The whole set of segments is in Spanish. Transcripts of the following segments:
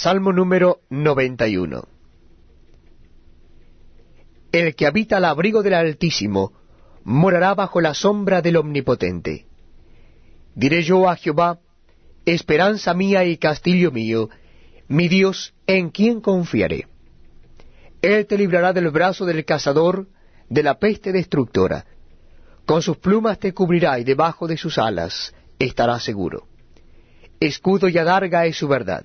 Salmo número 91 El que habita al abrigo del Altísimo morará bajo la sombra del Omnipotente. Diré yo a Jehová, esperanza mía y castillo mío, mi Dios, en quien confiaré. Él te librará del brazo del cazador, de la peste destructora. Con sus plumas te cubrirá y debajo de sus alas estarás seguro. Escudo y adarga es su verdad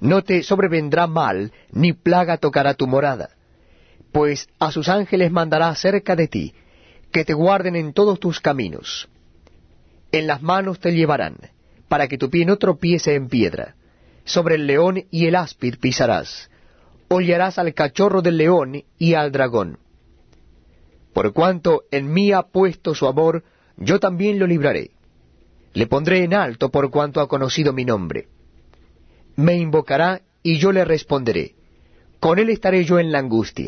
no te sobrevendrá mal, ni plaga tocará tu morada, pues a sus ángeles mandará cerca de ti, que te guarden en todos tus caminos. En las manos te llevarán, para que tu pie no tropiece en piedra. Sobre el león y el áspid pisarás, hollarás al cachorro del león y al dragón. Por cuanto en mí ha puesto su amor, yo también lo libraré. Le pondré en alto por cuanto ha conocido mi nombre me invocará y yo le responderé. Con él estaré yo en la angustia.